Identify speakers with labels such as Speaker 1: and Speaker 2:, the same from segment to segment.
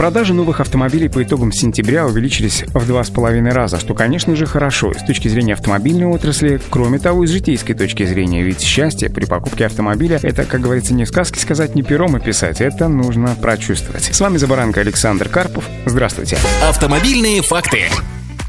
Speaker 1: Продажи новых автомобилей по итогам сентября увеличились в два с половиной раза, что, конечно же, хорошо с точки зрения автомобильной отрасли, кроме того, и с житейской точки зрения, ведь счастье при покупке автомобиля — это, как говорится, не в сказке сказать, не пером описать, это нужно прочувствовать. С вами Забаранка Александр Карпов. Здравствуйте.
Speaker 2: Автомобильные факты.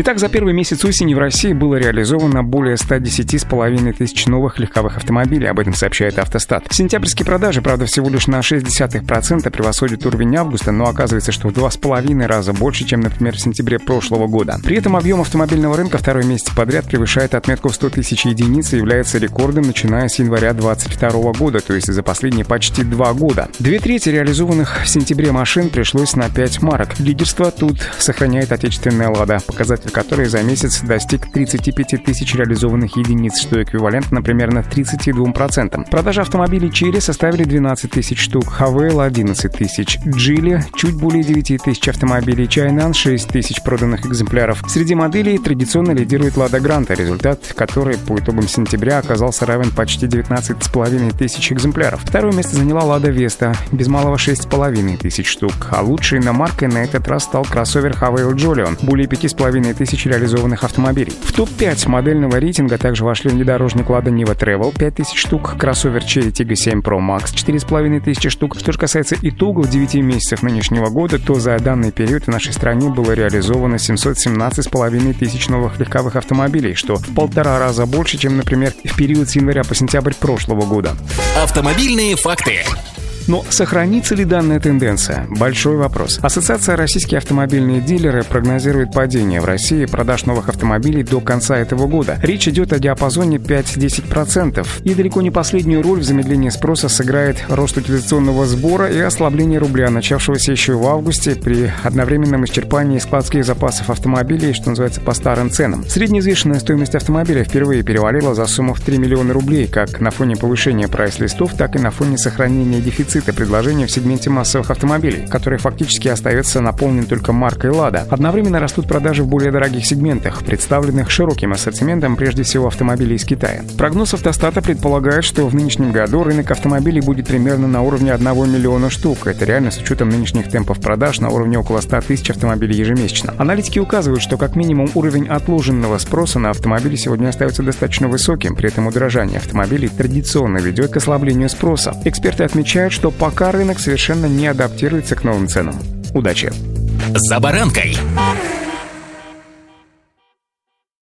Speaker 1: Итак, за первый месяц осени в России было реализовано более 110,5 тысяч новых легковых автомобилей, об этом сообщает Автостат. Сентябрьские продажи, правда, всего лишь на 0,6% превосходят уровень августа, но оказывается, что в 2,5 раза больше, чем, например, в сентябре прошлого года. При этом объем автомобильного рынка второй месяц подряд превышает отметку в 100 тысяч единиц и является рекордом, начиная с января 2022 года, то есть за последние почти два года. Две трети реализованных в сентябре машин пришлось на 5 марок. Лидерство тут сохраняет отечественная «Лада», показатель который за месяц достиг 35 тысяч реализованных единиц, что эквивалентно примерно 32%. Продажи автомобилей Черри составили 12 тысяч штук, Хавейл 11 тысяч, Джили чуть более 9 тысяч автомобилей, Чайнан 6 тысяч проданных экземпляров. Среди моделей традиционно лидирует Лада Гранта, результат которой по итогам сентября оказался равен почти 19,5 тысяч экземпляров. Второе место заняла Лада Веста, без малого 6,5 тысяч штук, а лучшей иномаркой на этот раз стал кроссовер Хавейл Джолион, более 5,5 тысяч реализованных автомобилей. В топ-5 модельного рейтинга также вошли внедорожник Lada Niva Travel 5000 штук, кроссовер Cherry Tiggo 7 Pro Max 4500 штук. Что же касается итогов 9 месяцев нынешнего года, то за данный период в нашей стране было реализовано 717,5 тысяч новых легковых автомобилей, что в полтора раза больше, чем, например, в период с января по сентябрь прошлого года.
Speaker 2: Автомобильные факты.
Speaker 1: Но сохранится ли данная тенденция? Большой вопрос. Ассоциация «Российские автомобильные дилеры» прогнозирует падение в России продаж новых автомобилей до конца этого года. Речь идет о диапазоне 5-10%. И далеко не последнюю роль в замедлении спроса сыграет рост утилизационного сбора и ослабление рубля, начавшегося еще в августе при одновременном исчерпании складских запасов автомобилей, что называется, по старым ценам. Среднеизвешенная стоимость автомобиля впервые перевалила за сумму в 3 миллиона рублей, как на фоне повышения прайс-листов, так и на фоне сохранения дефицита дефицита предложения в сегменте массовых автомобилей, который фактически остается наполнен только маркой «Лада». Одновременно растут продажи в более дорогих сегментах, представленных широким ассортиментом прежде всего автомобилей из Китая. Прогноз автостата предполагает, что в нынешнем году рынок автомобилей будет примерно на уровне 1 миллиона штук. Это реально с учетом нынешних темпов продаж на уровне около 100 тысяч автомобилей ежемесячно. Аналитики указывают, что как минимум уровень отложенного спроса на автомобили сегодня остается достаточно высоким, при этом удорожание автомобилей традиционно ведет к ослаблению спроса. Эксперты отмечают, что пока рынок совершенно не адаптируется к новым ценам. Удачи!
Speaker 2: «За баранкой»